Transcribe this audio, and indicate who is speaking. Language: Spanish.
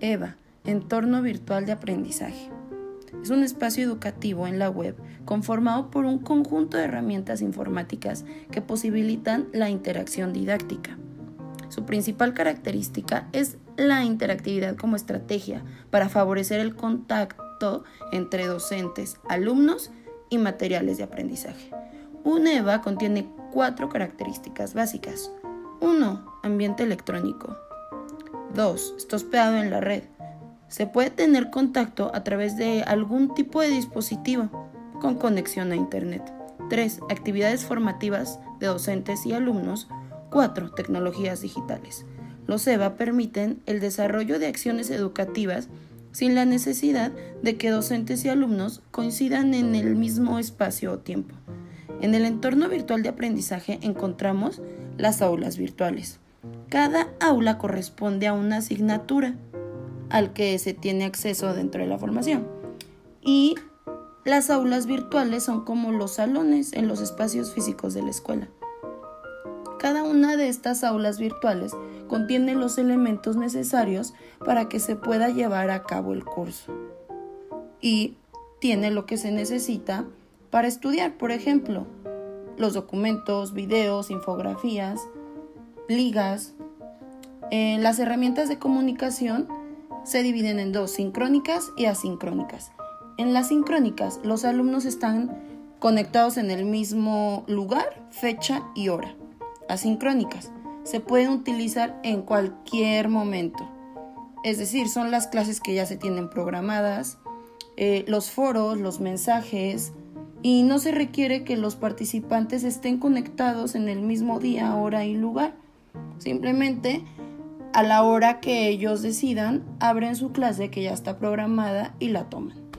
Speaker 1: EVA, Entorno Virtual de Aprendizaje. Es un espacio educativo en la web conformado por un conjunto de herramientas informáticas que posibilitan la interacción didáctica. Su principal característica es la interactividad como estrategia para favorecer el contacto entre docentes, alumnos y materiales de aprendizaje. Un EVA contiene cuatro características básicas. 1. Ambiente electrónico. 2. Está hospedado en la red. Se puede tener contacto a través de algún tipo de dispositivo con conexión a Internet. 3. Actividades formativas de docentes y alumnos. 4. Tecnologías digitales. Los EVA permiten el desarrollo de acciones educativas sin la necesidad de que docentes y alumnos coincidan en el mismo espacio o tiempo. En el entorno virtual de aprendizaje encontramos las aulas virtuales. Cada aula corresponde a una asignatura al que se tiene acceso dentro de la formación. Y las aulas virtuales son como los salones en los espacios físicos de la escuela. Cada una de estas aulas virtuales contiene los elementos necesarios para que se pueda llevar a cabo el curso. Y tiene lo que se necesita para estudiar, por ejemplo, los documentos, videos, infografías, ligas. Eh, las herramientas de comunicación se dividen en dos, sincrónicas y asincrónicas. En las sincrónicas, los alumnos están conectados en el mismo lugar, fecha y hora. Asincrónicas se pueden utilizar en cualquier momento. Es decir, son las clases que ya se tienen programadas, eh, los foros, los mensajes, y no se requiere que los participantes estén conectados en el mismo día, hora y lugar. Simplemente a la hora que ellos decidan, abren su clase que ya está programada y la toman.